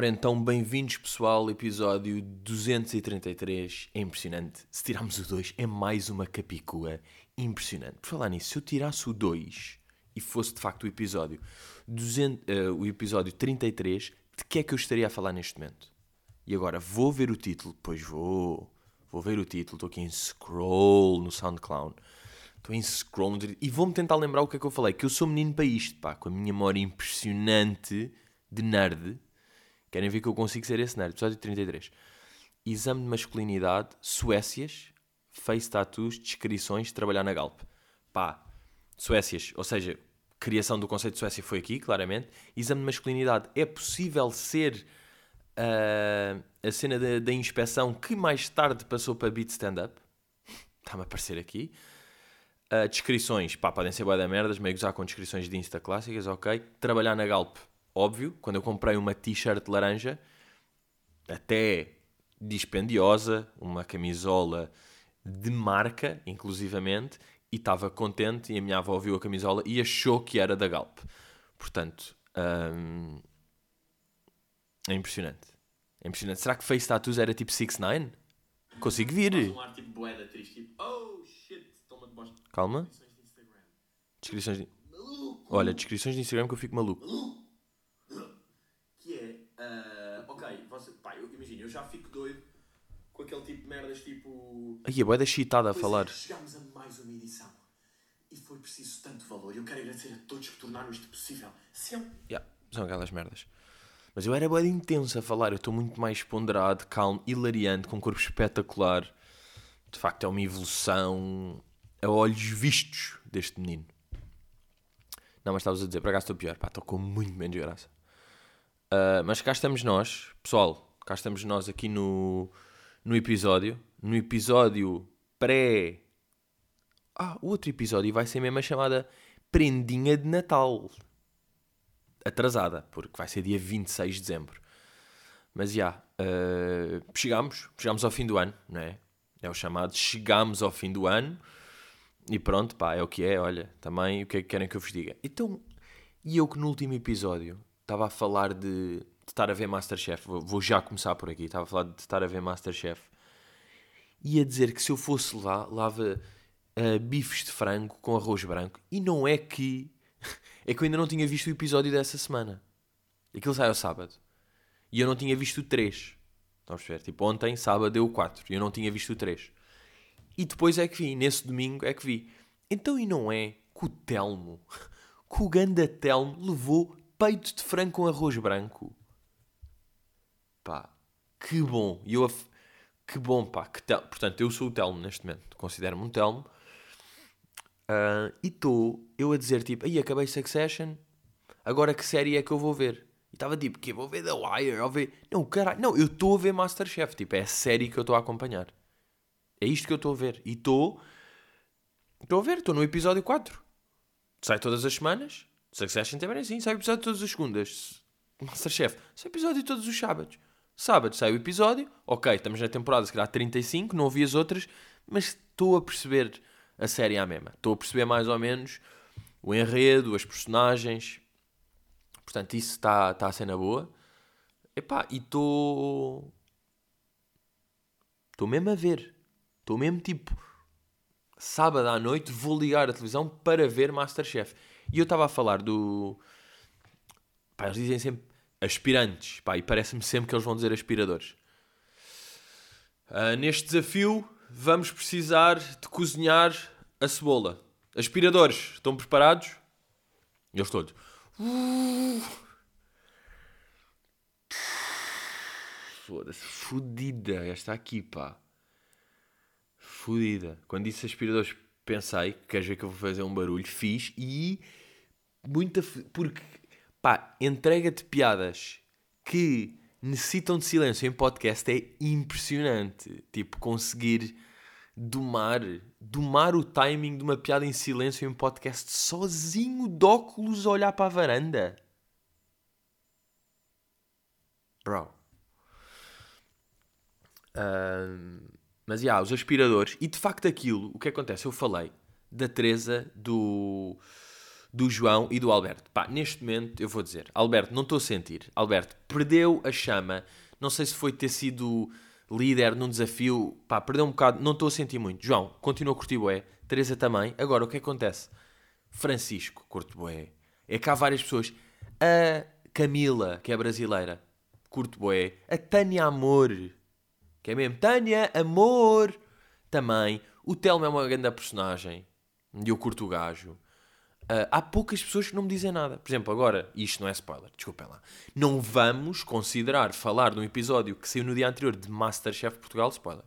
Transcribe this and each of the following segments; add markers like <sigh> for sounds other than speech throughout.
Ora então, bem-vindos pessoal, episódio 233. É impressionante. Se tirarmos o 2, é mais uma capicua impressionante. Por falar nisso, se eu tirasse o 2 e fosse de facto o episódio, 200, uh, o episódio 33, de que é que eu estaria a falar neste momento? E agora, vou ver o título? Pois vou. Vou ver o título. Estou aqui em scroll no SoundCloud. Estou em scroll e vou-me tentar lembrar o que é que eu falei. Que eu sou menino para isto, pá, com a minha memória impressionante de nerd Querem ver que eu consigo ser esse nerd? Episódio 33. Exame de masculinidade, Suécias, face tattoos, descrições, trabalhar na Galp. Pá, Suécias, ou seja, criação do conceito de Suécia foi aqui, claramente. Exame de masculinidade, é possível ser uh, a cena da, inspeção que mais tarde passou para beat stand-up. Está-me a aparecer aqui. Uh, descrições, pá, podem ser boa da merdas, meio usar com descrições de Insta clássicas, ok. Trabalhar na Galp, óbvio, quando eu comprei uma t-shirt laranja, até dispendiosa, uma camisola de marca, inclusivamente, e estava contente, e a minha avó viu a camisola e achou que era da Galp. Portanto, hum, é impressionante. É impressionante. Será que Face Tattoos era tipo 6 9 Consigo vir. Um ar, tipo, boeda, triste, tipo, oh shit. Calma. Descrições de... Olha, descrições de Instagram que eu fico maluco. eu já fico doido com aquele tipo de merdas tipo. Aí, é boa da chitada a falar. É, chegámos a mais uma edição e foi preciso tanto valor. Eu quero agradecer a todos que tornaram isto possível. São. Yeah, são aquelas merdas. Mas eu era boa intenso a falar. Eu estou muito mais ponderado, calmo, hilariante, com um corpo espetacular. De facto, é uma evolução a olhos vistos deste menino. Não, mas estavas a dizer, para cá estou pior. Pá, estou com muito menos graça. Uh, mas cá estamos nós, pessoal cá estamos nós aqui no, no episódio. No episódio pré. Ah, o outro episódio vai ser mesmo a chamada Prendinha de Natal. Atrasada, porque vai ser dia 26 de dezembro. Mas já, yeah, uh, chegámos, chegámos ao fim do ano, não é? É o chamado chegámos ao fim do ano e pronto, pá, é o que é, olha, também o que é que querem que eu vos diga. Então, e eu que no último episódio estava a falar de estar a ver Masterchef. Vou, vou já começar por aqui. Estava a falar de estar a ver Masterchef. E a dizer que se eu fosse lá, lava uh, bifes de frango com arroz branco. E não é que. <laughs> É que eu ainda não tinha visto o episódio dessa semana. Aquilo sai ao sábado. E eu não tinha visto o 3. Estamos a? Tipo, ontem, sábado, deu o 4. E eu não tinha visto o 3. E depois é que vi. Nesse domingo é que vi. Então, e não é que o Telmo, <laughs> que o ganda Telmo levou peito de frango com arroz branco? Pá, que bom. E eu, que bom, pá. Que tel... Portanto, eu sou o Telmo neste momento. Considero-me um Telmo. Uh, e estou eu a dizer tipo, aí acabei Succession, agora que série é que eu vou ver? E estava tipo, que vou ver The Wire, ou ver... Não, caralho, não, eu estou a ver Masterchef, tipo, é a série que eu estou a acompanhar. É isto que eu estou a ver. E estou... Estou a ver, estou no episódio 4. Sai todas as semanas. Succession também é assim, sai episódio todas as segundas. Masterchef, sai episódio todos os sábados. Sábado sai o episódio, ok, estamos na temporada, se calhar 35, não ouvi as outras, mas estou a perceber a série à mesma. Estou a perceber mais ou menos o enredo, as personagens. Portanto, isso está tá a na boa. Epá, e estou. Estou mesmo a ver. Estou mesmo tipo. Sábado à noite vou ligar a televisão para ver Masterchef. E eu estava a falar do. Pá, eles dizem sempre aspirantes. Pá, e parece-me sempre que eles vão dizer aspiradores. Uh, neste desafio, vamos precisar de cozinhar a cebola. Aspiradores, estão preparados? E eles todos. Foda-se, fodida esta aqui, pá. Fodida. Quando disse aspiradores, pensei, queres ver que eu vou fazer um barulho? Fiz e. Muita. Porque Pá, entrega de piadas que necessitam de silêncio em podcast é impressionante. Tipo, conseguir domar, domar o timing de uma piada em silêncio em podcast sozinho de óculos a olhar para a varanda. Bro. Um, mas, já, yeah, os aspiradores. E, de facto, aquilo, o que acontece? Eu falei da Teresa do do João e do Alberto. Pá, neste momento eu vou dizer, Alberto, não estou a sentir. Alberto, perdeu a chama. Não sei se foi ter sido líder num desafio. Pá, perdeu um bocado. Não estou a sentir muito. João, continua a curtir bué. Teresa também. Agora, o que acontece? Francisco, curto bué. É que há várias pessoas. A Camila, que é brasileira, curto bué. A Tânia Amor, que é mesmo Tânia Amor, também. O Telmo é uma grande personagem. E eu curto o gajo. Uh, há poucas pessoas que não me dizem nada. Por exemplo, agora, isto não é spoiler, desculpem lá. Não vamos considerar falar de um episódio que saiu no dia anterior de Masterchef Portugal spoiler.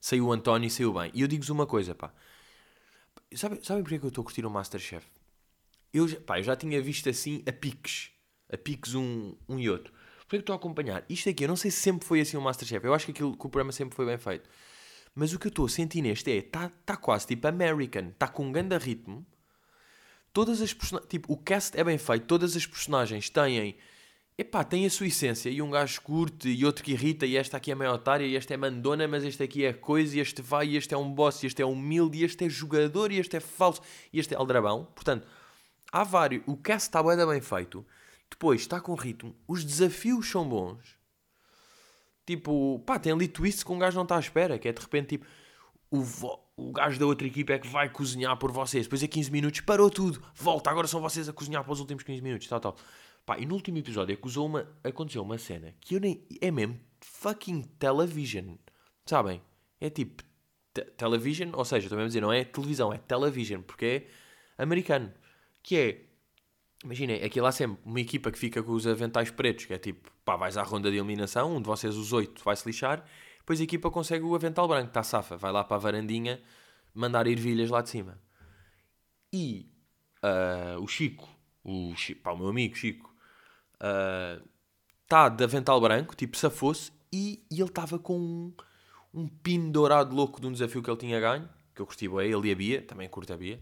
Saiu o António e saiu bem. E eu digo-vos uma coisa, pá. Sabem, sabem porquê que eu estou a curtir o Masterchef? Eu, pá, eu já tinha visto assim a piques. A piques um, um e outro. Porquê que estou a acompanhar? Isto aqui, eu não sei se sempre foi assim o Masterchef. Eu acho que, aquilo, que o programa sempre foi bem feito. Mas o que eu estou a sentir neste é, está tá quase tipo American. Está com um grande ritmo todas as personagens. Tipo, o cast é bem feito, todas as personagens têm. Epá, têm a sua essência. E um gajo curte, e outro que irrita, e esta aqui é meio otária, e esta é mandona, mas este aqui é coisa, e este vai, e este é um boss, e este é humilde, e este é jogador, e este é falso, e este é aldrabão. Portanto, há vários. O cast está bem, bem feito. Depois, está com ritmo. Os desafios são bons. Tipo, pá, tem ali twists que um gajo não está à espera, que é de repente tipo o, o gajo da outra equipa é que vai cozinhar por vocês. Depois a 15 minutos parou tudo. Volta, agora são vocês a cozinhar para os últimos 15 minutos. Tal, tal. Pá, e no último episódio acusou uma, aconteceu uma cena que eu nem. É mesmo fucking television. Sabem? É tipo te television, ou seja, também a dizer, não é televisão, é television, porque é americano. Que é. Imaginem, aqui lá sempre uma equipa que fica com os aventais pretos, que é tipo, pá, vais à ronda de eliminação, um de vocês, os oito, vai se lixar depois a equipa consegue o avental branco, está safa, vai lá para a varandinha mandar ervilhas lá de cima. E uh, o Chico, o, Chico, pá, o meu amigo Chico, está uh, de avental branco, tipo safou-se, e, e ele estava com um, um pino dourado louco de um desafio que ele tinha ganho, que eu curti bem, ele e a Bia, também curto a Bia,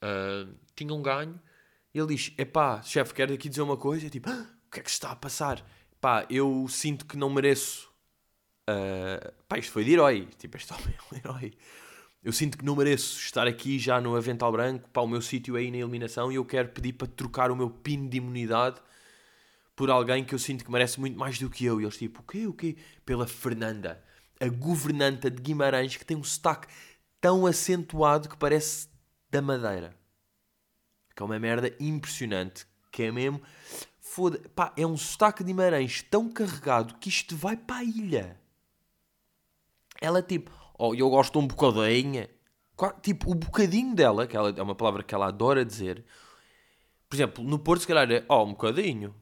uh, tinha um ganho, ele diz, epá, chefe, quero aqui dizer uma coisa, tipo, ah, o que é que está a passar? Pá, eu sinto que não mereço Uh, pá, isto foi de herói. Tipo, este <laughs> homem é um herói. Eu sinto que não mereço estar aqui já no Avental Branco. Pá, o meu sítio é aí na eliminação e eu quero pedir para trocar o meu pino de imunidade por alguém que eu sinto que merece muito mais do que eu. E eles, tipo, o quê? O quê? Pela Fernanda, a governanta de Guimarães, que tem um sotaque tão acentuado que parece da Madeira. Que é uma merda impressionante. Que é mesmo. Foda. Pá, é um sotaque de Guimarães tão carregado que isto vai para a ilha. Ela tipo, oh, eu gosto de um bocadinho. Tipo, o bocadinho dela, que ela, é uma palavra que ela adora dizer. Por exemplo, no Porto, se calhar é, oh, um bocadinho.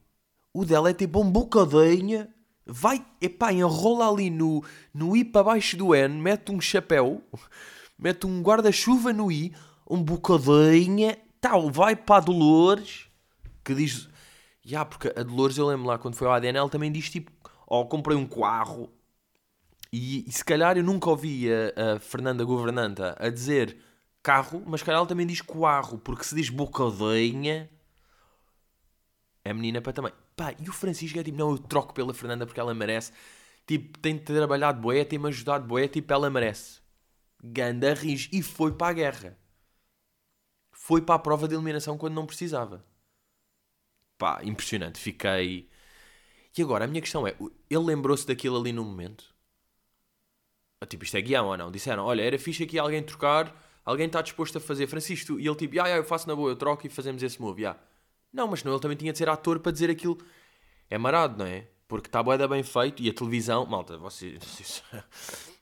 O dela é tipo um bocadinho. Vai, epá, enrola ali no, no I para baixo do N, mete um chapéu, <laughs> mete um guarda-chuva no I, um bocadinho, tal, vai para a Dolores, que diz. Já, yeah, porque a Dolores, eu lembro lá quando foi ao ADN, ela também diz tipo: Oh, comprei um carro, e, e se calhar eu nunca ouvi a, a, Fernanda Governanta a dizer carro, mas se calhar ela também diz coarro, porque se diz bocadinha é menina para também. Pá, e o Francisco é tipo, não, eu troco pela Fernanda porque ela merece. Tipo, tem trabalhado boé, tem-me ajudado boé, tipo, ela merece. Ganda ris. E foi para a guerra. Foi para a prova de eliminação quando não precisava. Pá, impressionante. Fiquei. E agora, a minha questão é: ele lembrou-se daquilo ali no momento? Ah, tipo, isto é guião ou não? Disseram, olha, era fixe aqui alguém trocar, alguém está disposto a fazer Francisco, e ele tipo, ah, eu faço na boa, eu troco e fazemos esse move, yeah. Não, mas não, ele também tinha de ser ator para dizer aquilo. É marado, não é? Porque está boeda bem feito e a televisão, malta, vocês, <laughs> vocês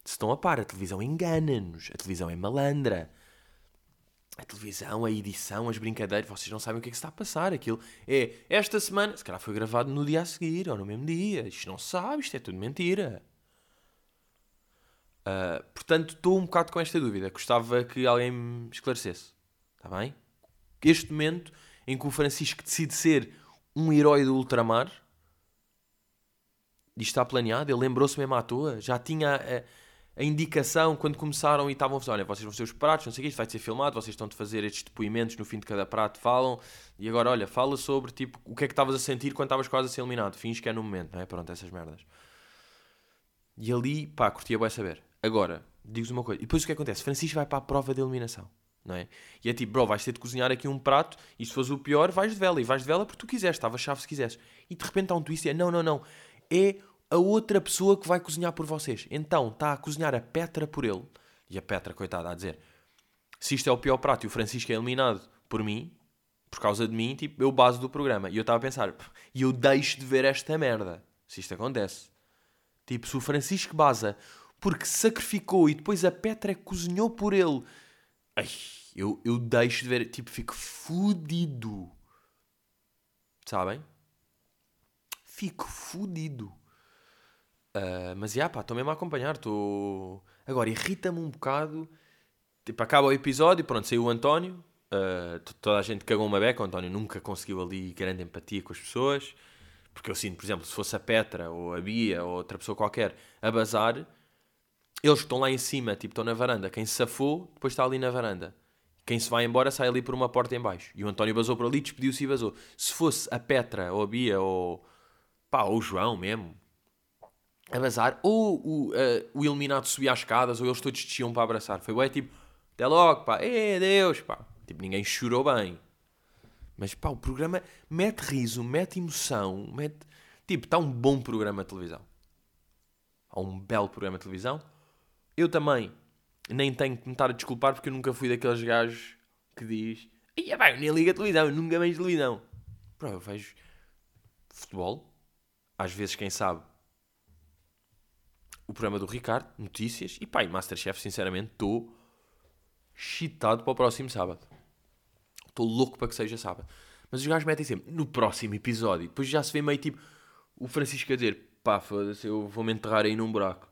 estão a par, a televisão engana-nos, a televisão é malandra. A televisão, a edição, as brincadeiras, vocês não sabem o que é que está a passar. Aquilo é esta semana, se calhar foi gravado no dia a seguir ou no mesmo dia. Isto não sabe, isto é tudo mentira. Uh, portanto, estou um bocado com esta dúvida. Gostava que alguém me esclarecesse. Está bem? Este momento em que o Francisco decide ser um herói do ultramar, isto está planeado, ele lembrou-se mesmo à toa, já tinha a, a, indicação quando começaram e estavam a fazer: olha, vocês vão ser os pratos, não sei o que, isto vai ser filmado, vocês estão de fazer estes depoimentos no fim de cada prato, falam, e agora, olha, fala sobre tipo, o que é que estavas a sentir quando estavas quase a ser eliminado. Fins que é no momento, não é? Pronto, essas merdas. E ali, pá, curtia bem saber. Agora, digo-vos uma coisa. E depois o que acontece? Francisco vai para a prova de eliminação. não é? E é tipo, bro, vais ter de cozinhar aqui um prato e se fores o pior, vais de vela. E vais de vela porque tu quiseres, estava chave se quisesse. E de repente há um twist e é, não, não, não. É a outra pessoa que vai cozinhar por vocês. Então, está a cozinhar a Petra por ele. E a Petra, coitada, a dizer, se isto é o pior prato e o Francisco é eliminado por mim, por causa de mim, tipo, eu base do programa. E eu estava a pensar, e eu deixo de ver esta merda, se isto acontece. Tipo, se o Francisco baza porque sacrificou e depois a Petra cozinhou por ele, ai, eu, eu deixo de ver, tipo, fico fudido. Sabem? Fico fudido. Uh, mas, já, pá, estou mesmo a acompanhar. Tô... Agora, irrita-me um bocado. Tipo, acaba o episódio, pronto, saiu o António. Uh, toda a gente cagou uma beca. O António nunca conseguiu ali grande empatia com as pessoas. Porque eu sinto, por exemplo, se fosse a Petra ou a Bia ou outra pessoa qualquer a bazar, eles que estão lá em cima, tipo, estão na varanda. Quem se safou, depois está ali na varanda. Quem se vai embora sai ali por uma porta em baixo. E o António vazou por ali, despediu-se e vazou. Se fosse a Petra ou a Bia ou, pá, ou o João mesmo, a bazar, ou o, uh, o eliminado subia as escadas, ou eles todos desciam para abraçar. Foi bem tipo, até logo, pá, é Deus, pá. Tipo, ninguém chorou bem. Mas pá, o programa mete riso, mete emoção, mete. Tipo, está um bom programa de televisão. Há um belo programa de televisão. Eu também nem tenho que me estar a desculpar porque eu nunca fui daqueles gajos que diz Ia bem, eu nem ligo a televisão, eu nunca vejo televisão. Pô, eu vejo futebol. Às vezes, quem sabe, o programa do Ricardo, notícias. E pá, e Masterchef, sinceramente, estou excitado para o próximo sábado. Estou louco para que seja sábado. Mas os gajos metem sempre no próximo episódio. Depois já se vê meio tipo o Francisco a dizer: pá, foda-se, eu vou-me enterrar aí num buraco.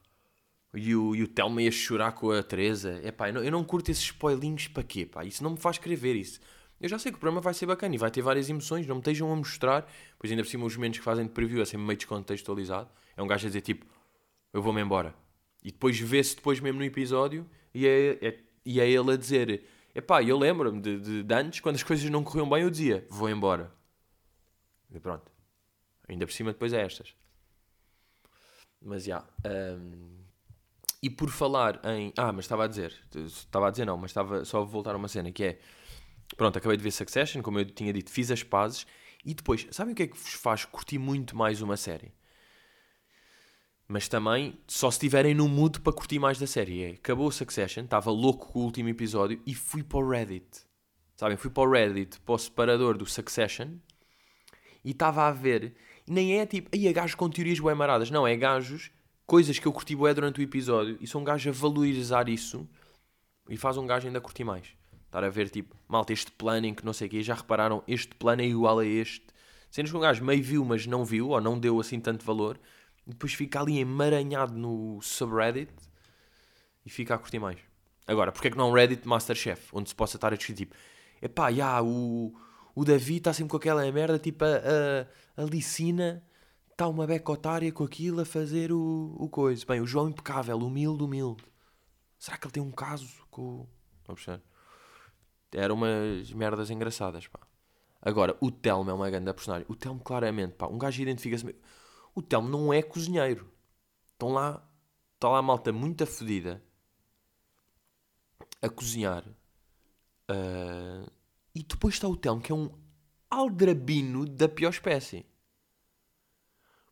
E o, e o Telma ia chorar com a Teresa. É pá, eu eu não curto esses spoilinhos para quê, pá? Isso não me faz querer ver isso. Eu já sei que o programa vai ser bacana e vai ter várias emoções, não me estejam a mostrar. Pois ainda por cima os momentos que fazem de preview é sempre meio descontextualizado. É um gajo a dizer tipo, eu vou-me embora. E depois vê-se depois mesmo no episódio e é, é, e é ele a dizer Epá, eu lembro-me de, de, de, antes, quando as coisas não corriam bem, eu dizia, vou embora. E pronto. Ainda por cima depois é estas. Mas já. Um, e por falar em... Ah, mas estava a dizer. Estava a dizer não, mas estava só a voltar a uma cena que é... Pronto, acabei de ver Succession, como eu tinha dito, fiz as pazes. E depois, sabem o que é que vos faz curtir muito mais uma série? Mas também só se estiverem no mood para curtir mais da série. É, acabou Succession, estava louco com o último episódio e fui para o Reddit. Sabem? Fui para o Reddit, para o separador do Succession e estava a ver. E nem é tipo, aí é gajos com teorias bem maradas. Não, é gajos, coisas que eu curti bué durante o episódio e são gajos a valorizar isso e faz um gajo ainda curtir mais. Estar a ver tipo, malta, este plano em que não sei o quê, já repararam, este plano é igual a este. Sendo que um gajo meio viu, mas não viu, ou não deu assim tanto valor e depois fica ali emaranhado no subreddit e fica a curtir mais. Agora, porque é que não é um Reddit Masterchef, onde se possa estar a discutir tipo, epá, já, o, o Davi está sempre com aquela merda, tipo, a, a, a Licina está uma beca otária com aquilo a fazer o, o coisa. Bem, o João impecável, humilde, humilde. Será que ele tem um caso com. Ver. Eram umas merdas engraçadas, pá. Agora, o Telmo é uma grande personagem. O Telmo, claramente, pá, um gajo identifica-se. O Telmo não é cozinheiro. Estão lá, está lá a malta muito afodida a cozinhar. Uh, e depois está o Telmo, que é um aldrabino da pior espécie.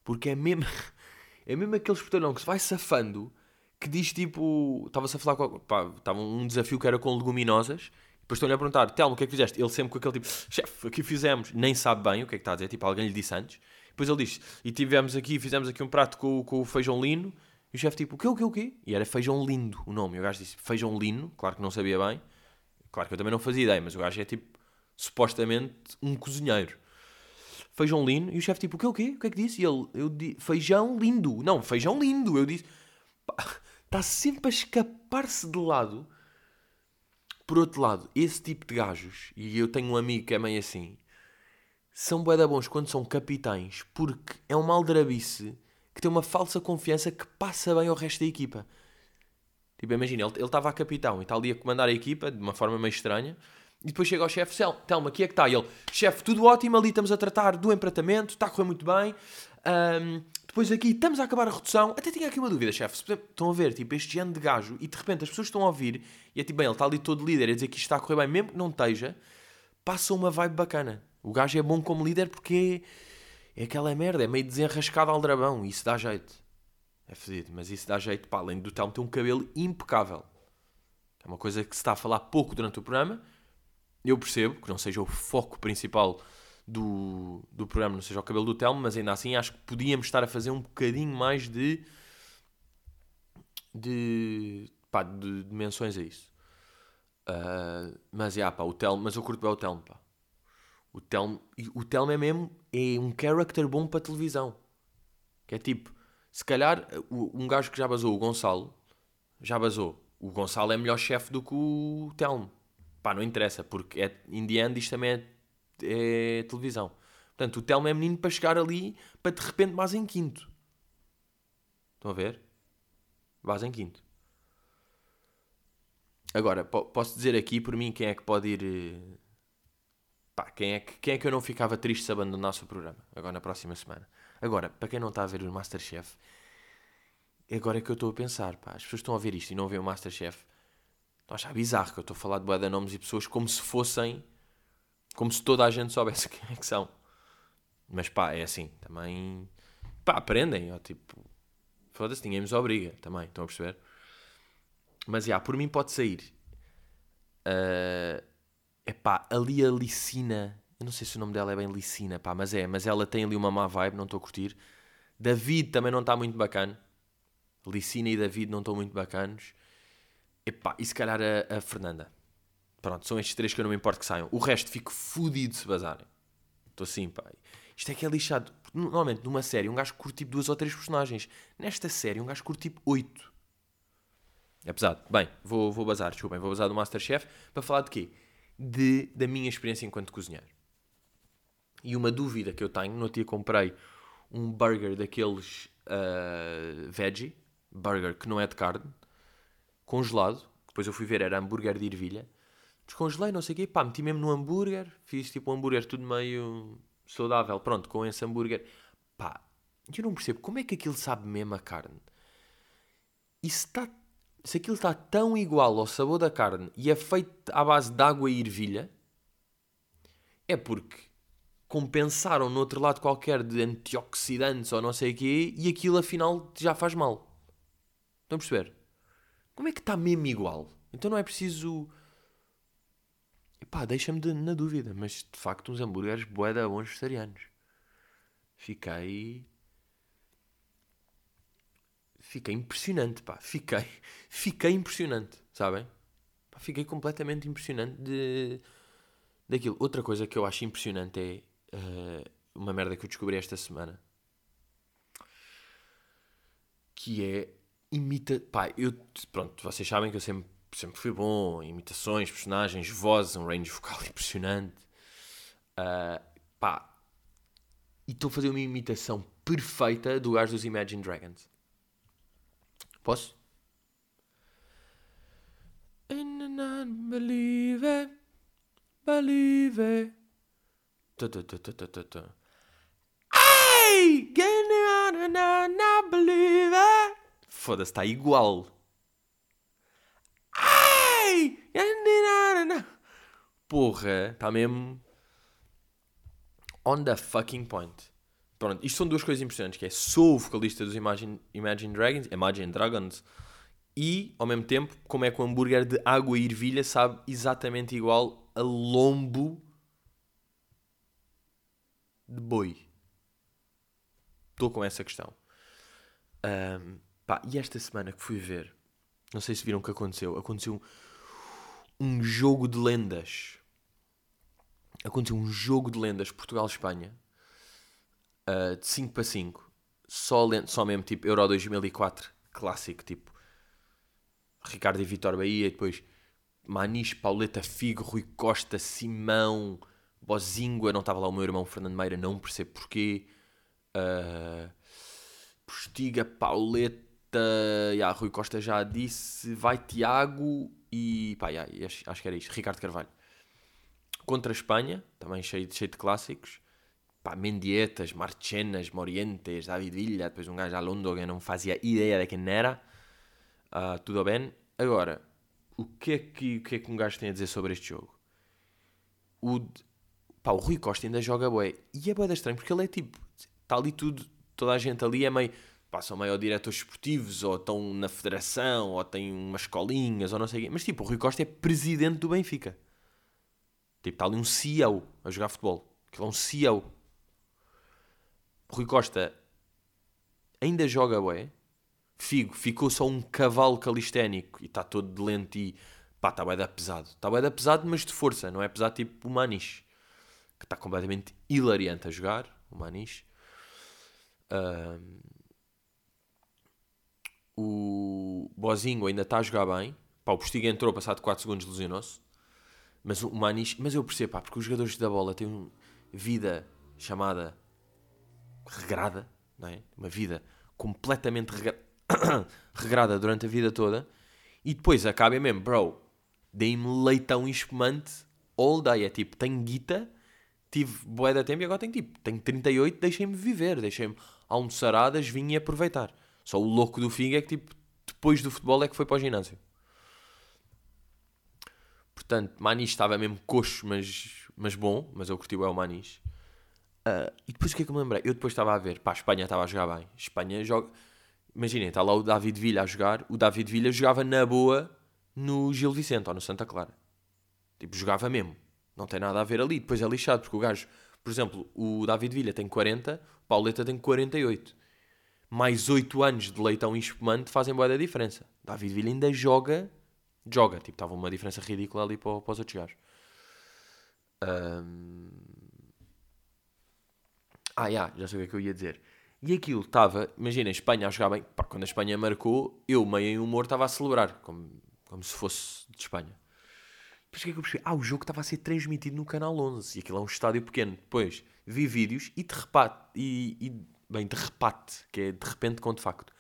Porque é mesmo, <laughs> é mesmo aquele espetalhão que se vai safando, que diz tipo. Estava-se a falar com. Pá, estava um desafio que era com leguminosas. Depois estão-lhe a perguntar, Telmo, o que é que fizeste? Ele sempre com aquele tipo, chefe, aqui fizemos. Nem sabe bem o que é que está a dizer. Tipo, alguém lhe disse antes. Depois ele diz, e tivemos aqui, fizemos aqui um prato com, com o feijão lino. E o chefe tipo, o quê, o quê, o quê? E era feijão lindo o nome. E o gajo disse, feijão lino. Claro que não sabia bem. Claro que eu também não fazia ideia, mas o gajo é tipo, supostamente, um cozinheiro. Feijão lino. E o chefe tipo, o quê, o quê? O que é que disse? E ele, eu disse, feijão lindo. Não, feijão lindo. Eu disse, está sempre a escapar-se de lado. Por outro lado, esse tipo de gajos, e eu tenho um amigo que é meio assim, são bué bons quando são capitães, porque é uma aldrabice que tem uma falsa confiança que passa bem ao resto da equipa. Tipo, imagina, ele estava a capitão e está ali a comandar a equipa de uma forma meio estranha. E depois chega ao chefe, Telma, aqui é que está? E ele, chefe, tudo ótimo, ali estamos a tratar do empratamento, está a correr muito bem. Um, Depois aqui, estamos a acabar a redução. Até tinha aqui uma dúvida, chefe. Estão a ver, tipo, este género de gajo e de repente as pessoas estão a ouvir e é tipo, bem, ele está ali todo líder a dizer que isto está a correr bem, mesmo que não esteja, passa uma vibe bacana. O gajo é bom como líder porque é, é aquela merda, é meio desenrascado aldrabão e isso dá jeito. É fedido, mas isso dá jeito, pá, além do Telmo ter um cabelo impecável. É uma coisa que se está a falar pouco durante o programa. Eu percebo que não seja o foco principal do, do programa, não seja o cabelo do Telmo, mas ainda assim acho que podíamos estar a fazer um bocadinho mais de. de. pá, de, de menções a isso. Uh, mas, yeah, pá, o Telmo, mas eu curto bem o Telmo, pá. O Telmo, o Telmo é mesmo é um character bom para televisão. Que é tipo, se calhar um gajo que já basou o Gonçalo, já basou. O Gonçalo é melhor chefe do que o Telmo. Pá, não interessa, porque é, in the end isto também é é televisão. Portanto, o Telmo é menino para chegar ali para de repente mais em quinto. Estão a ver? Vais em quinto. Agora, posso dizer aqui por mim quem é que pode ir. Eh, pá, quem é que, quem é que eu não ficava triste se abandonasse o programa? Agora na próxima semana. Agora, para quem não está a ver o Masterchef, agora é que eu estou a pensar, pá, as pessoas estão a ver isto e não veem o Masterchef. Estão a achar bizarro que eu estou a falar de boa de nomes e pessoas como se fossem como se toda a gente soubesse <laughs> quem é que são. Mas pá, é assim, também. Pá, aprendem, ó, tipo. Foda-se, ninguém nos obriga também, estão a perceber? Mas já, por mim pode sair. É pá, ali a Licina. Eu não sei se o nome dela é bem Licina, pá, mas é. Mas ela tem ali uma má vibe, não estou a curtir. David também não está muito bacana. Licina e David não estão muito bacanos. Epá, e se calhar a, a Fernanda. Pronto, são estes três que eu não me importo que saiam. O resto fico fodido se vazarem. Estou assim, pá. Isto é que é lixado. Normalmente, numa série, um gajo curte tipo duas ou três personagens. Nesta série, um gajo curte tipo oito. É pesado. Bem, vou, vou bazar, desculpem. Vou bazar do Masterchef para falar de quê? De, da minha experiência enquanto cozinheiro. E uma dúvida que eu tenho, no dia comprei um burger daqueles uh, veggie, burger que não é de carne, congelado. Depois eu fui ver, era hambúrguer de ervilha descongelei, não sei o quê, pá, meti mesmo no hambúrguer, fiz tipo um hambúrguer tudo meio saudável, pronto, com esse hambúrguer. Pá, eu não percebo como é que aquilo sabe mesmo a carne. E se, tá, se aquilo está tão igual ao sabor da carne e é feito à base de água e ervilha, é porque compensaram no outro lado qualquer de antioxidantes ou não sei o quê e aquilo afinal já faz mal. Estão a perceber? Como é que está mesmo igual? Então não é preciso Pá, deixa-me na dúvida, mas de facto uns hambúrgueres boeda bons vegetarianos. Fiquei... Fiquei impressionante, pá. Fiquei, fiquei impressionante, sabem? Fiquei completamente impressionante de... daquilo. Outra coisa que eu acho impressionante é uh, uma merda que eu descobri esta semana. Que é imita... Pá, eu... Pronto, vocês sabem que eu sempre sempre fui bom, imitações, personagens, vozes, um range vocal <laughs> impressionante. Uh, pá, e estou a fazer uma imitação perfeita do gajo dos Imagine Dragons. Posso? Believe it, believe it. Hey! Believe it. Foda-se, está igual. Porra, está mesmo on the fucking point. Pronto, isto são duas coisas impressionantes, que é sou o vocalista dos Imagine, Imagine Dragons, Imagine Dragons, e ao mesmo tempo, como é que o hambúrguer de água e ervilha sabe exatamente igual a lombo de boi. Estou com essa questão. Um, pá, e esta semana que fui ver, não sei se viram o que aconteceu, aconteceu um jogo de lendas. Aconteceu um jogo de lendas Portugal-Espanha uh, de 5 para 5. Só, só mesmo tipo Euro 2004, clássico, tipo Ricardo e Vitor Bahia, e depois Manis, Pauleta Figo, Rui Costa, Simão, Bozingua, não estava lá o meu irmão Fernando Meira, não percebo porquê. Uh, Postiga, Pauleta, yeah, Rui Costa já disse, vai Tiago e pá, yeah, acho, acho, que era isto. Ricardo Carvalho. Contra a Espanha, também cheio, cheio de clássicos. pá, Mendietas, Marchenas, Morientes, David Villa, depois um gajo Alondo que não fazia ideia de quem era. Uh, tudo bem. Agora, o que, é que, o que é que um gajo tem a dizer sobre este jogo? O, pá, o Rui Costa ainda joga bué. E é bué estranho, porque ele é tipo, está ali tudo, toda a gente ali é meio, são meio diretores esportivos, ou estão na federação, ou têm umas escolinhas, ou não sei o quê. Mas tipo, o Rui Costa é presidente do Benfica. Tipo, está ali um CEO a jogar futebol. Aquilo é um CEO. Rui Costa ainda joga bué. Figo ficou só um cavalo calisténico e está todo de lente e pá, está bué da pesado. Está bué da pesado, mas de força, não é pesado tipo o Maniche, que está completamente hilariante a jogar, o Maniche. O Bozinho ainda está a jogar bem. Pá, o Postiga entrou, passado 4 segundos, lesionou-se. Mas o Maniche, mas eu percebo, pá, porque os jogadores da bola têm uma vida chamada regrada, não é? Uma vida completamente regrada <coughs> regrada durante a vida toda e depois acaba mesmo, bro, dei-me leitão e espumante all day. É tipo, tenho guita, tive boé da tempo e agora tenho tipo, tenho 38, deixem-me viver, deixem-me almoçaradas, vim e aproveitar. Só o louco do Figo é que tipo, depois do futebol é que foi para o ginásio. Portanto, Manis estava mesmo coxo, mas, mas bom, mas eu curti o El Manis. Uh, e depois o que é que me lembrei? Eu depois estava a ver, pá, a Espanha estava a jogar bem. Espanha joga Imaginem, está lá o David Villa a jogar. O David Villa jogava na boa no Gil Vicente ou no Santa Clara. Tipo, jogava mesmo. Não tem nada a ver ali. Depois é lixado, porque o gajo, por exemplo, o David Villa tem 40, o Pauleta tem 48. Mais 8 anos de leitão e espumante fazem boa da diferença. David Villa ainda joga, joga. Tipo, estava uma diferença ridícula ali para, para os outros gajos. Um... Ah, yeah, já sei o que é que eu ia dizer. E aquilo estava, imagina, a Espanha a jogar bem. Pá, quando a Espanha marcou, eu, meio em humor, estava a celebrar, como, como se fosse de Espanha. Depois o que é que eu percebi? Ah, o jogo estava a ser transmitido no canal 11 e aquilo é um estádio pequeno. Depois vi vídeos e de repate, e, e bem, de repate, que é de repente com de facto.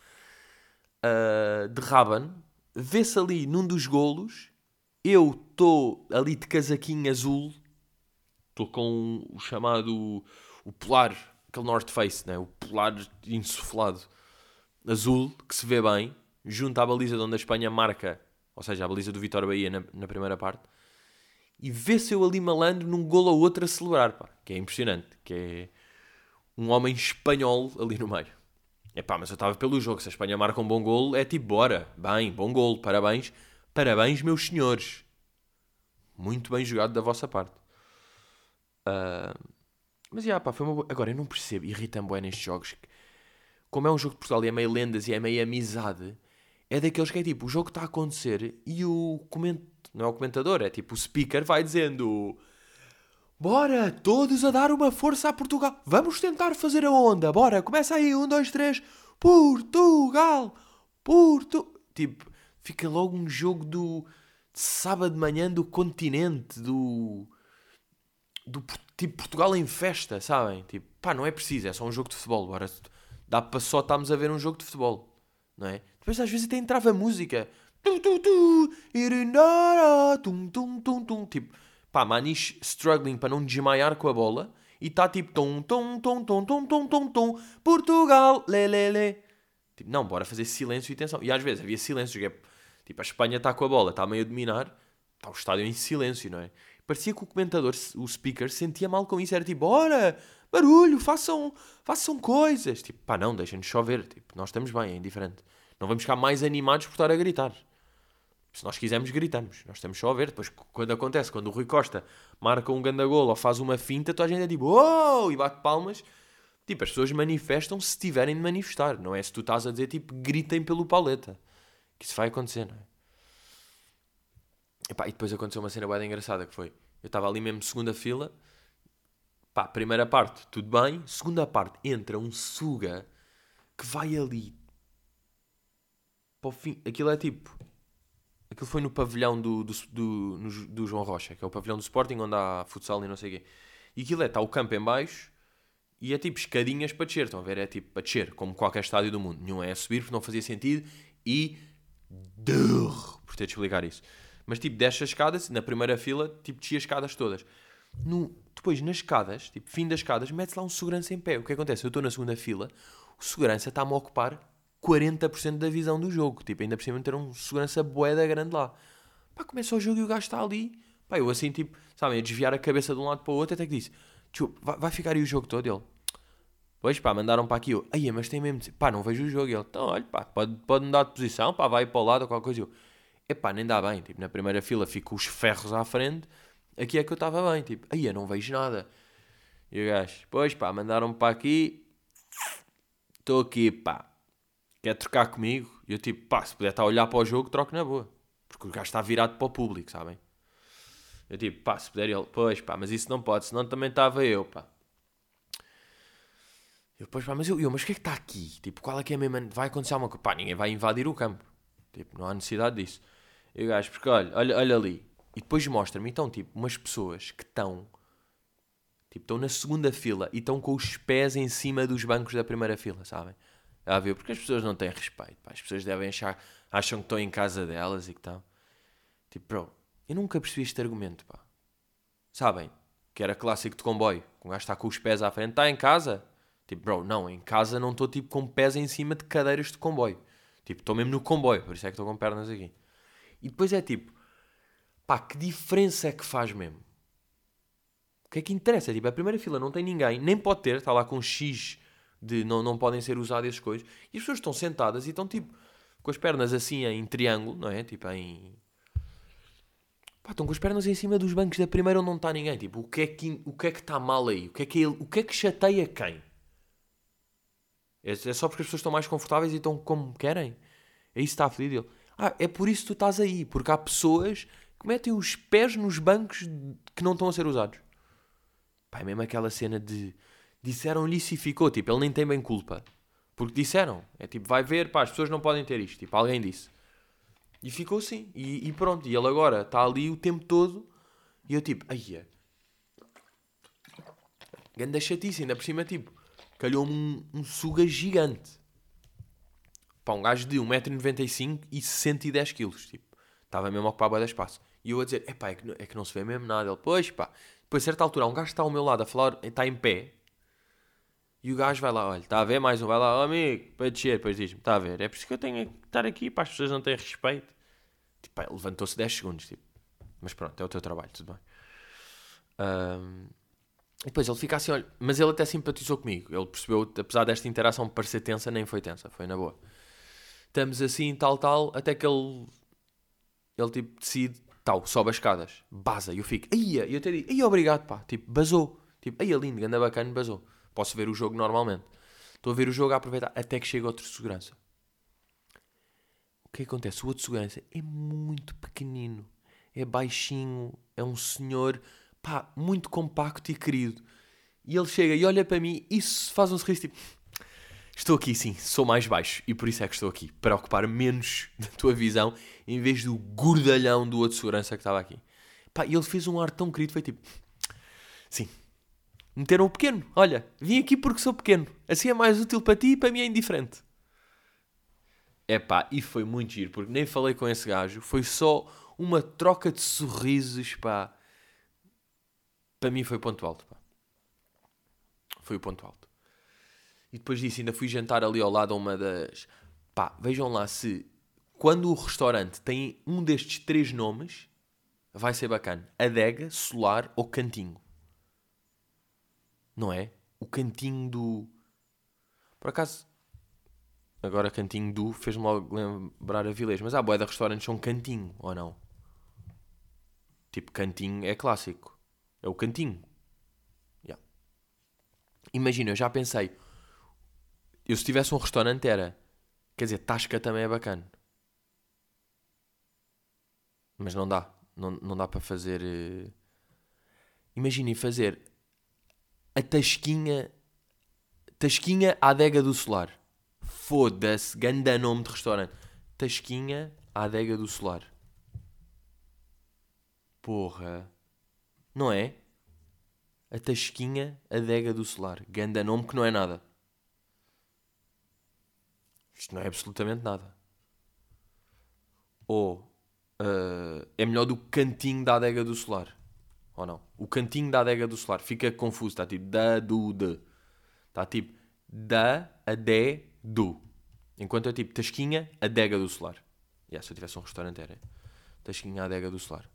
Uh, de Raban, vê-se ali num dos golos, eu estou ali de casaquinho azul, estou com o chamado o polar aquele North Face, né? o polar insuflado azul, que se vê bem, junto à baliza de onde a Espanha marca, ou seja, a baliza do Vitória Bahia na, na primeira parte, e vê-se eu ali malandro num golo ou outro a celebrar, pá, que é impressionante, que é um homem espanhol ali no meio. É pá, mas eu estava pelo jogo, se a Espanha marca um bom golo, é tipo, bora, bem, bom golo, parabéns, parabéns meus senhores. Muito bem jogado da vossa parte. Uh, mas, já, pá, foi uma Agora, eu não percebo, irrita-me bem nestes jogos. Como é um jogo de Portugal e é meio lendas e é meio amizade, é daqueles que é tipo, o jogo está a acontecer e o coment... não é o comentador, é tipo, o speaker vai dizendo... Bora, todos a dar uma força a Portugal. Vamos tentar fazer a onda. Bora, começa aí. Um, dois, três. Portugal. Porto. Tipo, fica logo um jogo do de sábado de manhã do continente, do do tipo Portugal em festa, sabem? Tipo, pá, não é preciso, é só um jogo de futebol. Agora dá para só estarmos a ver um jogo de futebol, não é? Depois às vezes até entrava música. Tipo, pá, Maniche struggling para não desmaiar com a bola e está tipo tom, tom, tom, tom, tom, tom, tom, tom, Portugal, lê. Tipo, não, bora fazer silêncio e tensão. E às vezes havia silêncio, é, tipo, a Espanha está com a bola, está meio a dominar, está o estádio em silêncio, não é? parecia que o comentador, o speaker, sentia mal com isso. Era tipo, ora, barulho, façam, façam coisas. Tipo, pá, não, deixem-nos só ver. Tipo, nós estamos bem, é indiferente. Não vamos ficar mais animados por estar a gritar. Se nós quisermos, gritamos. Nós estamos só a ver. Depois, quando acontece, quando o Rui Costa marca um gandagol ou faz uma finta, toda a gente é tipo, oh! E bate palmas. Tipo, as pessoas manifestam se tiverem de manifestar. Não é se tu estás a dizer, tipo, gritem pelo paleta. Que isso vai acontecer, não é? E depois aconteceu uma cena bem engraçada que foi. Eu estava ali mesmo segunda fila. Pá, primeira parte, tudo bem. Segunda parte, entra um suga que vai ali. Para o fim. Aquilo é tipo. Aquilo foi no pavilhão do, do, do, no, do João Rocha, que é o pavilhão do Sporting, onde há futsal e não sei o quê. E aquilo é, está o campo em baixo e é tipo escadinhas para descer. Estão a ver? É tipo para descer, como qualquer estádio do mundo. Nenhum é a subir porque não fazia sentido e. Durr, por ter de explicar isso. Mas tipo, desce as escadas, na primeira fila, tipo, descia as escadas todas. No, depois nas escadas, tipo, fim das escadas, metes lá um segurança em pé. O que acontece? Eu estou na segunda fila, o segurança está-me a ocupar 40% da visão do jogo. Tipo, ainda por ter um segurança boeda grande lá. Pá, começa o jogo e o gajo está ali. Pá, eu assim, tipo, sabem, a desviar a cabeça de um lado para o outro, até que disse, tio, vai, vai ficar aí o jogo todo? Ele, pois pá, mandaram para aqui. Eu, aí, mas tem mesmo, pá, não vejo o jogo. Ele, então, olha, pá, pode, pode mudar de posição, pá, vai para o lado ou qualquer coisa. Eu, epá, nem dá bem. Tipo, na primeira fila fico os ferros à frente, aqui é que eu estava bem. Tipo, aí, eu não vejo nada. E o gajo, pois pá, mandaram-me para aqui, estou aqui, pá, quer trocar comigo? E eu tipo, pá, se puder estar a olhar para o jogo, troco na boa. Porque o gajo está virado para o público, sabem? Eu tipo, pá, se puder ele, pois pá, mas isso não pode, senão também estava eu, pá. Eu, pois pá, mas eu, eu, mas o que é que está aqui? Tipo, qual é que é mesmo? Vai acontecer alguma coisa? Pá, ninguém vai invadir o campo. Tipo, não há necessidade disso. E o gajo, porque olha, olha, olha ali. E depois mostra-me, então, tipo, umas pessoas que estão, tipo, estão na segunda fila e estão com os pés em cima dos bancos da primeira fila, sabem? A ver, porque as pessoas não têm respeito, pá. As pessoas devem achar, acham que estão em casa delas e que estão. Tipo, bro, eu nunca percebi este argumento, pá. Sabem? Que era clássico de comboio. Um gajo está com os pés à frente, está em casa. Tipo, bro, não, em casa não estou tipo com pés em cima de cadeiras de comboio. Tipo, estou mesmo no comboio, por isso é que estou com pernas aqui. E depois é tipo, pá, que diferença é que faz mesmo? O que é que interessa? Tipo, a primeira fila não tem ninguém, nem pode ter, está lá com X de não, não podem ser usadas essas coisas. E as pessoas estão sentadas e estão tipo com as pernas assim em triângulo, não é? Tipo em. Pá, estão com as pernas em cima dos bancos da primeira onde não está ninguém. Tipo, o que é que o que é que está mal aí? O que é que, ele, o que, é que chateia quem? É, é só porque as pessoas estão mais confortáveis e estão como querem? É isso que está a fedido ele. Ah, é por isso que tu estás aí. Porque há pessoas que metem os pés nos bancos que não estão a ser usados. Pá, é mesmo aquela cena de disseram-lhe isso e ficou. Tipo, ele nem tem bem culpa. Porque disseram. É tipo, vai ver, pá, as pessoas não podem ter isto. Tipo, alguém disse. E ficou assim. E, e pronto. E ele agora está ali o tempo todo. E eu tipo, aí é. Ganda chatice, ainda por cima, tipo, calhou-me um, um suga gigante. Pá, um gajo de 1,95m e 110kg. Tipo, estava mesmo a ocupar bem de espaço. E eu a dizer, é que, é que não se vê mesmo nada. Ele, pois pá. Depois, a certa altura, um gajo está ao meu lado a falar, está em pé. E o gajo vai lá, olha, está a ver mais um, vai lá, oh, amigo, para descer, depois diz-me, está a ver, é por isso que eu tenho que estar aqui, para as pessoas não terem respeito. Tipo, levantou-se 10 segundos, tipo, mas pronto, é o teu trabalho, tudo bem. Um, e depois ele fica assim, olha, mas ele até simpatizou comigo, ele percebeu, apesar desta interação parecer tensa, nem foi tensa, foi na boa. Estamos assim, tal, tal, até que ele, ele tipo, decide, tal, sobe as escadas, baza, e eu fico, aí, eu até digo, aí, obrigado, pá, tipo, basou, tipo, aí, lindo, anda bacana, basou. Posso ver o jogo normalmente. Estou a ver o jogo a aproveitar até que chega outro segurança. O que acontece? O outro segurança é muito pequenino, é baixinho, é um senhor pá, muito compacto e querido. E ele chega e olha para mim e faz um sorriso tipo: Estou aqui, sim, sou mais baixo e por isso é que estou aqui, para ocupar menos <laughs> da tua visão em vez do gordalhão do outro segurança que estava aqui. Pá, e ele fez um ar tão querido, foi tipo: Sim, Meteram o pequeno. Olha, vim aqui porque sou pequeno. Assim é mais útil para ti e para mim é indiferente. É e foi muito giro, porque nem falei com esse gajo. Foi só uma troca de sorrisos, pá. Para mim foi ponto alto, pá. Foi o ponto alto. E depois disso ainda fui jantar ali ao lado a uma das... Pá, vejam lá se... Quando o restaurante tem um destes três nomes, vai ser bacana. Adega, Solar ou Cantinho não é? O cantinho do. Por acaso, agora cantinho do fez-me logo lembrar a Vilês, mas há boé de restaurantes são cantinho, ou não? Tipo, cantinho é clássico. É o cantinho. Yeah. Imagina, eu já pensei. Eu se tivesse um restaurante era. Quer dizer, Tasca também é bacana. Mas não dá. Não, não dá para fazer. Uh... Imaginem fazer a Tasquinha. Tasquinha adega do Solar. Foda-se, ganda nome de restaurante. Tasquinha adega do Solar. Porra. Não é? A Tasquinha adega do Solar. Ganda nome que não é nada. Isto não é absolutamente nada. Ou uh, é melhor do cantinho da adega do Solar. Ou não? O cantinho da adega do solar fica confuso. Está tipo da, do, de. Está tipo da, adé, do. Enquanto é tipo tasquinha, adega do solar. Yeah, se eu tivesse um restaurante era tasquinha, adega do solar.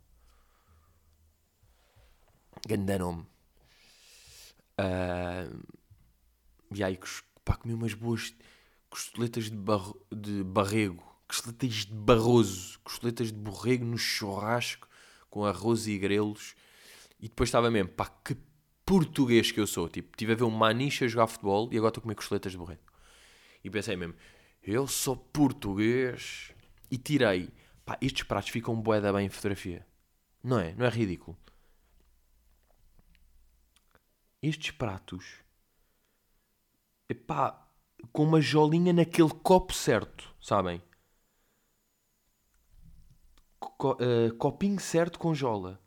Ganda nome. Uh, e aí, pá, comi umas boas costeletas de, barro, de barrego, costeletas de barroso, costeletas de borrego no churrasco com arroz e grelos. E depois estava mesmo, pá, que português que eu sou. Tipo, estive a ver um maniche a jogar futebol e agora estou a comer costeletas de borrego. E pensei mesmo, eu sou português. E tirei, pá, estes pratos ficam boeda bem em fotografia. Não é? Não é ridículo? Estes pratos, epá, com uma jolinha naquele copo certo, sabem? Co uh, copinho certo com jola.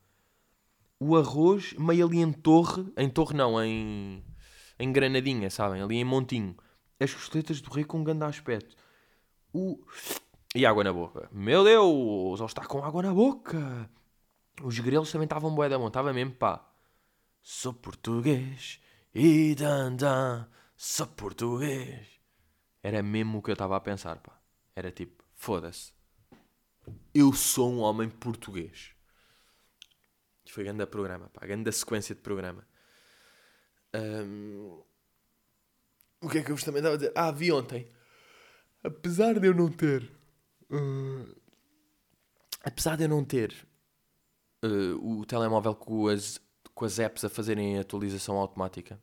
O arroz meio ali em torre, em torre não, em, em granadinha, sabem? Ali em montinho. As costeletas do rei com um grande aspecto. O... E água na boca. Meu Deus, ele está com água na boca. Os grelos também estavam bué da mão, estava mesmo pá. Sou português e dan dan, sou português. Era mesmo o que eu estava a pensar, pá. Era tipo, foda-se. Eu sou um homem português. Foi grande programa, pá. Grande sequência de programa. Um... O que é que eu vos também estava a dizer? Ah, vi ontem. Apesar de eu não ter... Uh... Apesar de eu não ter uh, o telemóvel com as, com as apps a fazerem atualização automática,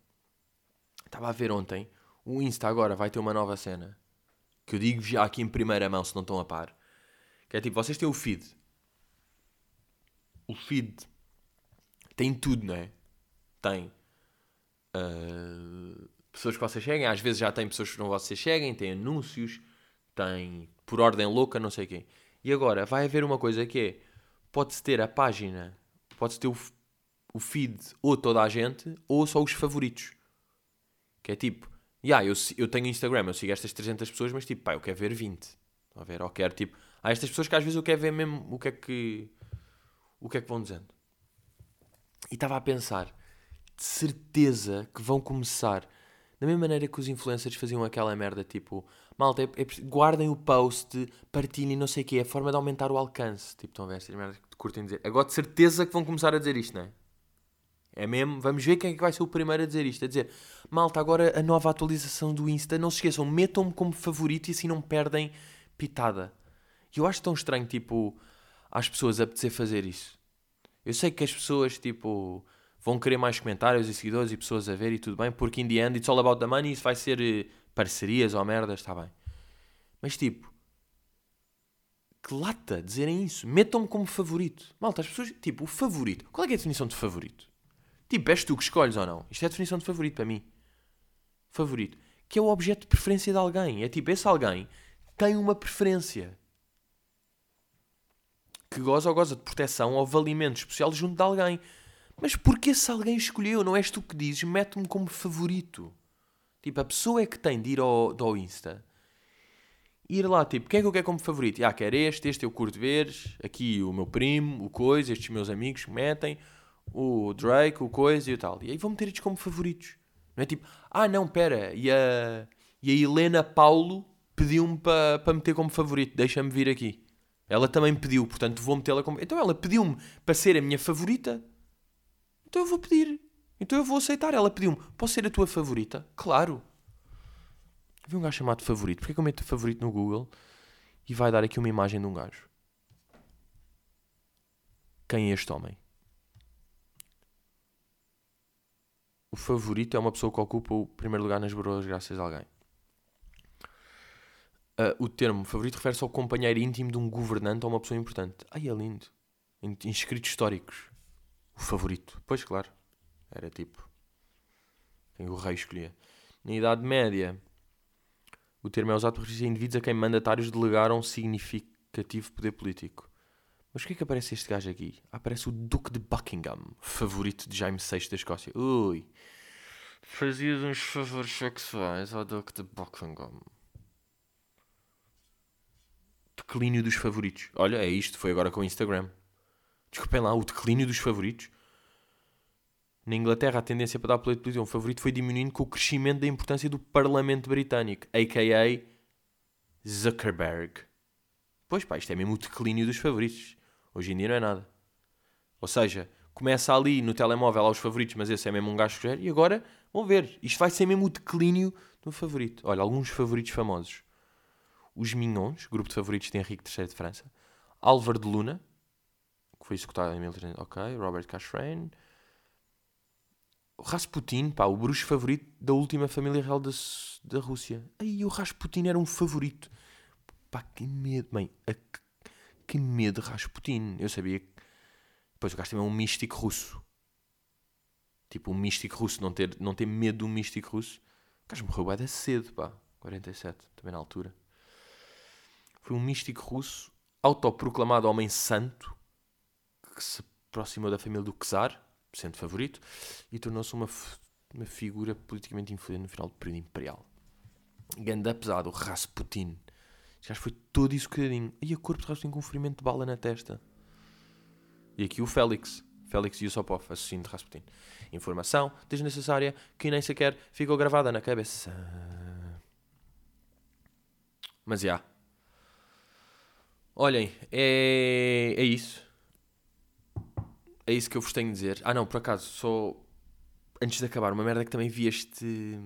estava a ver ontem o Insta agora vai ter uma nova cena. Que eu digo já aqui em primeira mão, se não estão a par. Que é tipo, vocês têm o feed. O feed tem tudo, não é? Tem uh, pessoas que vocês seguem, às vezes já tem pessoas que não vocês seguem, tem anúncios, tem por ordem louca, não sei quem. E agora vai haver uma coisa que é: pode-se ter a página, pode-se ter o, o feed ou toda a gente, ou só os favoritos. Que é tipo, yeah, eu, eu tenho Instagram, eu sigo estas 300 pessoas, mas tipo, pá, eu quero ver 20. A ver, ou quero tipo, há estas pessoas que às vezes eu quero ver mesmo o que é que o que é que vão dizendo. E estava a pensar, de certeza que vão começar da mesma maneira que os influencers faziam aquela merda tipo, malta, é, é, guardem o post, partilhem, não sei o quê, é a forma de aumentar o alcance. Tipo, estão a ver estas merdas que curtem dizer. Agora de certeza que vão começar a dizer isto, não é? É mesmo, vamos ver quem é que vai ser o primeiro a dizer isto. A dizer, malta, agora a nova atualização do Insta, não se esqueçam, metam-me como favorito e assim não perdem pitada. E eu acho tão estranho, tipo, às pessoas apetecer fazer isso. Eu sei que as pessoas, tipo, vão querer mais comentários e seguidores e pessoas a ver e tudo bem, porque in the end it's all about the money, isso vai ser eh, parcerias ou merdas, está bem. Mas tipo, que lata dizerem isso. Metam-me como favorito. Malta, as pessoas, tipo, o favorito. Qual é, é a definição de favorito? Tipo, és tu que escolhes ou não? Isto é a definição de favorito para mim. Favorito. Que é o objeto de preferência de alguém. É tipo, esse alguém tem uma preferência. Que goza ou goza de proteção ou valimento especial junto de alguém. Mas porque esse alguém escolheu? Não és tu que dizes, mete-me como favorito. Tipo, a pessoa é que tem de ir ao, ao Insta. Ir lá, tipo, quem é que eu quero como favorito? Ah, quero este, este eu curto ver. Aqui o meu primo, o coisa, estes meus amigos metem o Drake, o Coisa e o tal. E aí vão meter estes como favoritos. Não é tipo, ah não, pera, e a, e a Helena Paulo pediu-me para pa meter como favorito, deixa-me vir aqui. Ela também pediu, portanto vou metê-la como. Então ela pediu-me para ser a minha favorita. Então eu vou pedir. Então eu vou aceitar. Ela pediu-me, posso ser a tua favorita? Claro. Vi um gajo chamado favorito. Porquê que eu meto favorito no Google e vai dar aqui uma imagem de um gajo? Quem é este homem? o favorito é uma pessoa que ocupa o primeiro lugar nas broas graças a alguém. Uh, o termo favorito refere-se ao companheiro íntimo de um governante ou uma pessoa importante. Ai, é lindo. Inscritos históricos. O favorito. Pois, claro. Era tipo. Quem o rei escolhia. Na Idade Média, o termo é usado para referir indivíduos a quem mandatários delegaram significativo poder político. Mas o que é que aparece este gajo aqui? Aparece o Duque de Buckingham, favorito de Jaime VI da Escócia. Ui, fazias uns favores sexuais ao Duque de Buckingham. Declínio dos favoritos. Olha, é isto, foi agora com o Instagram. Desculpem lá, o declínio dos favoritos. Na Inglaterra, a tendência para dar pela televisão favorito foi diminuindo com o crescimento da importância do Parlamento Britânico, a.k.a. Zuckerberg. Pois pá, isto é mesmo o declínio dos favoritos. Hoje em dia não é nada. Ou seja, começa ali no telemóvel aos favoritos, mas esse é mesmo um gajo que. E agora, vão ver, isto vai ser mesmo o declínio do favorito. Olha, alguns favoritos famosos. Os Mignons, grupo de favoritos de Henrique III de França. Álvaro de Luna, que foi executado em 1300. Ok, Robert Cacherain. Rasputin, pá, o bruxo favorito da última família real da, da Rússia. Aí o Rasputin era um favorito. Pá, que medo, bem, a, que medo Rasputin. Eu sabia que. Depois o gajo também é um místico russo. Tipo, um místico russo, não ter, não ter medo de um místico russo. O gajo morreu bem cedo, pá. 47, também na altura. Foi um místico russo, autoproclamado homem santo, que se aproximou da família do Czar sendo favorito, e tornou-se uma, uma figura politicamente influente no final do período imperial. Ganda pesado, Rasputin. Este gajo foi todo isso cuidadinho. E a corpo de Rasputin com um ferimento de bala na testa. E aqui o Félix. Félix Yusupov, assassino de Rasputin. Informação desnecessária que nem sequer ficou gravada na cabeça. Mas já. Yeah. Olhem, é, é isso. É isso que eu vos tenho de dizer. Ah, não, por acaso, só antes de acabar, uma merda que também vi este.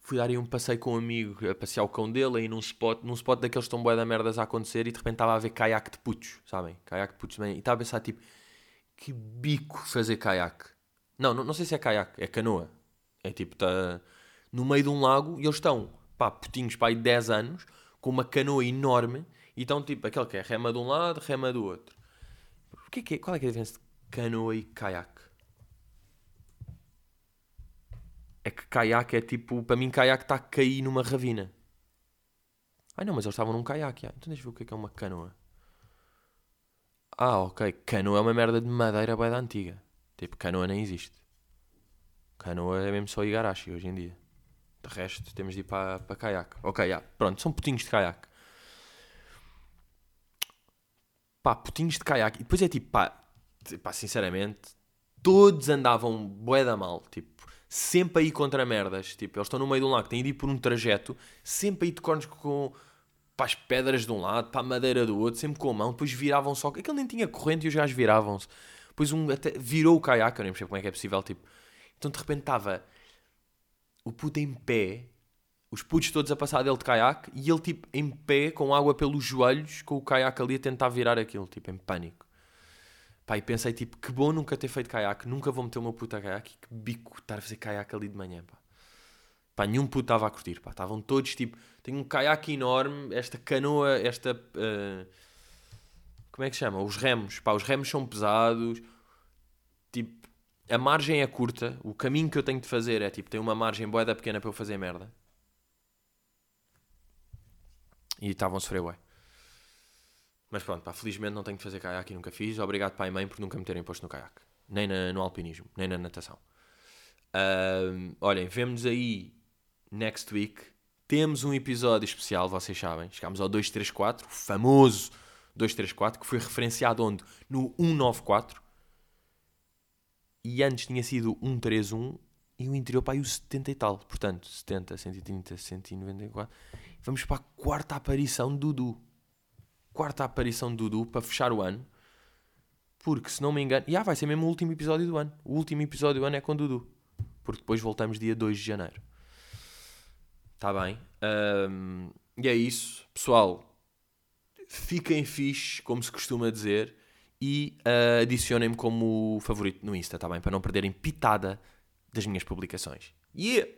Fui dar aí um passeio com um amigo a passear o cão dele aí num spot, num spot daqueles bué da merdas a acontecer e de repente estava a ver caiaque de putos, sabem? Caiaque de putos também. E estava a pensar tipo, que bico fazer caiaque. Não, não, não sei se é caiaque, é canoa. É tipo, está no meio de um lago e eles estão, pá, putinhos, pá, aí 10 anos, com uma canoa enorme e estão tipo, aquele que é rema de um lado, rema do outro que é que é? Qual é, que é a diferença de canoa e caiaque? É que caiaque é tipo. Para mim, caiaque está a cair numa ravina. Ai não, mas eles estavam num caiaque. Então deixa eu ver o que é, que é uma canoa. Ah, ok. Canoa é uma merda de madeira bem da antiga. Tipo, canoa nem existe. Canoa é mesmo só igarashi hoje em dia. De resto, temos de ir para, para caiaque. Ok, yeah. pronto, são putinhos de caiaque pá, putinhos de caiaque. E depois é tipo, pá, pá sinceramente, todos andavam bué da mal, tipo, sempre aí contra merdas. Tipo, eles estão no meio de um lago, têm de ir por um trajeto, sempre aí de cornos com para as pedras de um lado, para a madeira do outro, sempre com a mão, depois viravam só. Aquele nem tinha corrente e os gajos viravam-se. Depois um até virou o caiaque, eu nem percebo como é que é possível, tipo. Então de repente estava o puto em pé os putos todos a passar dele de caiaque e ele tipo em pé, com água pelos joelhos, com o caiaque ali a tentar virar aquilo, tipo em pânico. Pá, e pensei tipo, que bom nunca ter feito caiaque, nunca vou meter o meu puto a caiaque, que bico estar a fazer caiaque ali de manhã, pá. Pá, nenhum puto estava a curtir, pá. Estavam todos tipo, tenho um caiaque enorme, esta canoa, esta. Uh, como é que chama? Os remos, pá, os remos são pesados, a margem é curta, o caminho que eu tenho de fazer é tipo, tem uma margem boeda pequena para eu fazer merda. E estavam a sofrer ué. Mas pronto, pá, felizmente não tenho que fazer caiaque e nunca fiz. Obrigado pai e mãe por nunca me terem posto no caiaque. Nem na, no alpinismo, nem na natação. Olhem, vemos aí next week. Temos um episódio especial, vocês sabem. Chegámos ao 234, o famoso 234, que foi referenciado onde? No 194. E antes tinha sido 131 e o interior para aí o 70 e tal. Portanto, 70, 130, 194. Vamos para a quarta aparição do Dudu. Quarta aparição do Dudu para fechar o ano. Porque, se não me engano. E ah, vai ser mesmo o último episódio do ano. O último episódio do ano é com o Dudu. Porque depois voltamos dia 2 de janeiro. Está bem. Um, e é isso. Pessoal, fiquem fixe, como se costuma dizer. E uh, adicionem-me como favorito no Insta, está bem? Para não perderem pitada das minhas publicações. Yeah!